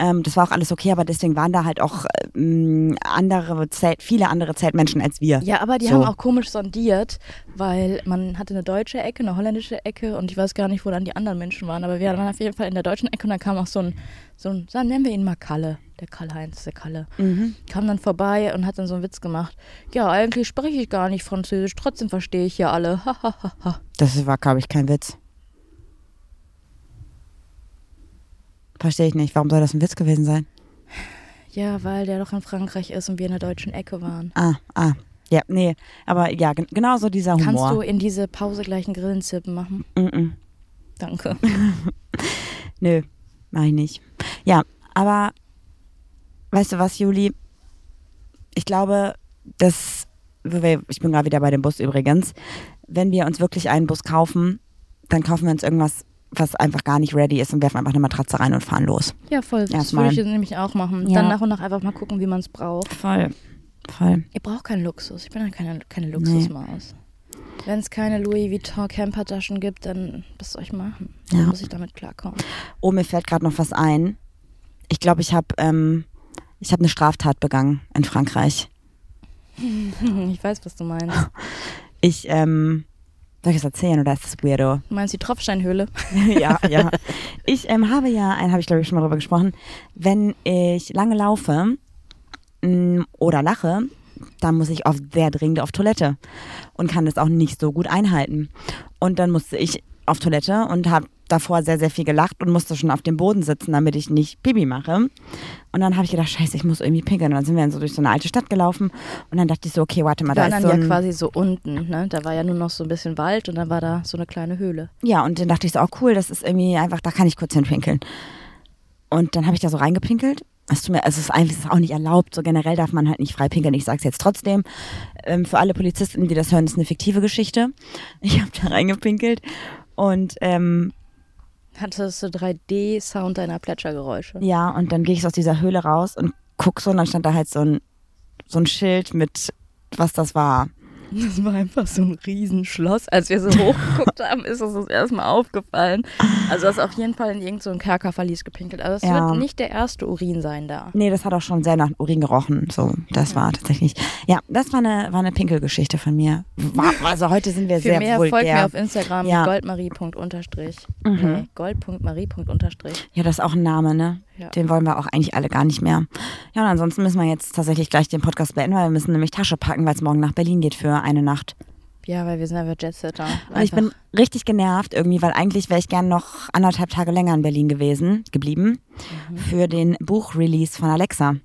Ähm, das war auch alles okay, aber deswegen waren da halt auch ähm, andere Zelt, viele andere Zeltmenschen als wir. Ja, aber die So. haben auch komisch sondiert, weil man hatte eine deutsche Ecke, eine holländische Ecke und ich weiß gar nicht, wo dann die anderen Menschen waren, aber wir waren auf jeden Fall in der deutschen Ecke und dann kam auch so ein, so ein, sagen nennen wir ihn mal Kalle, der Karl-Heinz, der Kalle, Mhm. kam dann vorbei und hat dann so einen Witz gemacht. Ja, eigentlich spreche ich gar nicht Französisch, trotzdem verstehe ich hier alle. Das war, glaube ich, kein Witz. Verstehe ich nicht. Warum soll das ein Witz gewesen sein? Ja, weil der doch in Frankreich ist und wir in der deutschen Ecke waren. Ah, ah. Ja, nee. Aber ja, gen- genau so dieser Humor. Kannst du in diese Pause gleich einen Grillenzippen machen? Mm-mm. Danke. Nö, mach ich nicht. Ja, aber weißt du was, Juli? Ich glaube, dass, ich bin gerade wieder bei dem Bus übrigens, wenn wir uns wirklich einen Bus kaufen, dann kaufen wir uns irgendwas, was einfach gar nicht ready ist und werfen einfach eine Matratze rein und fahren los. Ja, voll. Das Erstmal. würde ich nämlich auch machen. Ja. Dann nach und nach einfach mal gucken, wie man es braucht. Voll. Voll. Ihr braucht keinen Luxus. Ich bin ja keine, keine Luxusmaus. Wenn es keine Louis Vuitton Campertaschen gibt, dann was soll ich machen? Dann Ja. muss ich damit klarkommen. Oh, mir fällt gerade noch was ein. Ich glaube, ich habe ähm, ich hab eine Straftat begangen in Frankreich. Ich weiß, was du meinst. Ich, ähm, soll ich es erzählen oder ist das weirdo? Du meinst die Tropfsteinhöhle? ja, ja. Ich ähm, habe ja, habe ich glaube ich schon mal drüber gesprochen, wenn ich lange laufe mh, oder lache, dann muss ich oft sehr dringend auf Toilette und kann das auch nicht so gut einhalten. Und dann musste ich auf Toilette und habe davor sehr, sehr viel gelacht und musste schon auf dem Boden sitzen, damit ich nicht Pipi mache. Und dann habe ich gedacht, scheiße, ich muss irgendwie pinkeln. Und dann sind wir dann so durch so eine alte Stadt gelaufen und dann dachte ich so, okay, warte mal, da ist dann so ja ein, quasi so unten, ne? Da war ja nur noch so ein bisschen Wald und dann war da so eine kleine Höhle. Ja, und dann dachte ich so, oh cool, das ist irgendwie einfach, da kann ich kurz hinpinkeln. Und dann habe ich da so reingepinkelt. Es tut mir, also es ist eigentlich es ist auch nicht erlaubt. So generell darf man halt nicht frei pinkeln. Ich sage es jetzt trotzdem. Ähm, für alle Polizisten, die das hören, ist eine fiktive Geschichte. Ich habe da reingepinkelt und ähm, Hattest du 3D-Sound deiner Plätschergeräusche? ja, und dann gehe ich aus dieser Höhle raus und guck so und dann stand da halt so ein, so ein Schild mit, was das war. Das war einfach so ein Riesenschloss. Als wir so hochgeguckt haben, ist uns das erstmal aufgefallen. Also, du hast auf jeden Fall in irgendein so ein Kerkerverlies gepinkelt. Also, es Ja. wird nicht der erste Urin sein da. Nee, das hat auch schon sehr nach Urin gerochen. So, das war tatsächlich. Ja, das war eine, war eine Pinkelgeschichte von mir. War, also heute sind wir Für sehr mehr folgt mir vulgär. auf Instagram Ja. goldmarie.unterstrich. Mhm. Nee, gold.marie.unterstrich. Ja, das ist auch ein Name, ne? Ja. Den wollen wir auch eigentlich alle gar nicht mehr. Ja, und ansonsten müssen wir jetzt tatsächlich gleich den Podcast beenden, weil wir müssen nämlich Tasche packen, weil es morgen nach Berlin geht für eine Nacht. Ja, weil wir sind einfach Jetsetter. Und ich bin richtig genervt irgendwie, weil eigentlich wäre ich gern noch anderthalb Tage länger in Berlin gewesen, geblieben, Mhm. für den Buchrelease von Alexa.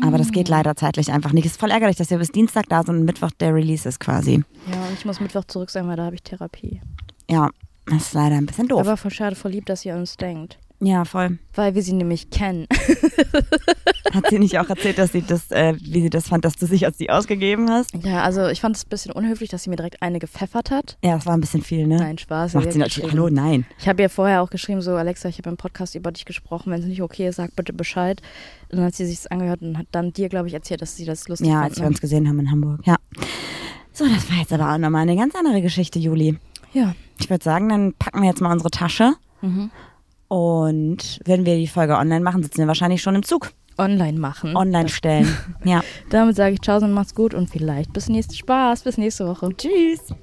Aber das Mhm. geht leider zeitlich einfach nicht. Ist voll ärgerlich, dass wir bis Dienstag da sind und Mittwoch der Release ist quasi. Ja, und ich muss Mittwoch zurück sein, weil da habe ich Therapie. Ja, das ist leider ein bisschen doof. Aber voll schade, voll lieb, dass ihr uns denkt. Ja, voll. Weil wir sie nämlich kennen. Hat sie nicht auch erzählt, dass sie das, äh, wie sie das fand, dass du sich als die ausgegeben hast? Ja, also ich fand es ein bisschen unhöflich, dass sie mir direkt eine gepfeffert hat. Ja, das war ein bisschen viel, ne? Nein, Spaß. Macht sie sie natürlich. Hallo, nein. Ich habe ihr vorher auch geschrieben, so Alexa, ich habe im Podcast über dich gesprochen, wenn es nicht okay ist, sag bitte Bescheid. Und dann hat sie sich angehört und hat dann dir, glaube ich, erzählt, dass sie das lustig Ja, fand. als wir uns gesehen haben in Hamburg. Ja. So, das war jetzt aber auch nochmal eine ganz andere Geschichte, Juli. ja. Ich würde sagen, dann packen wir jetzt mal unsere Tasche. Mhm. Und wenn wir die Folge online machen, sitzen wir wahrscheinlich schon im Zug. Online machen. Online stellen. ja. Damit sage ich Ciao und macht's gut und vielleicht bis nächste Spaß. Bis nächste Woche. Tschüss.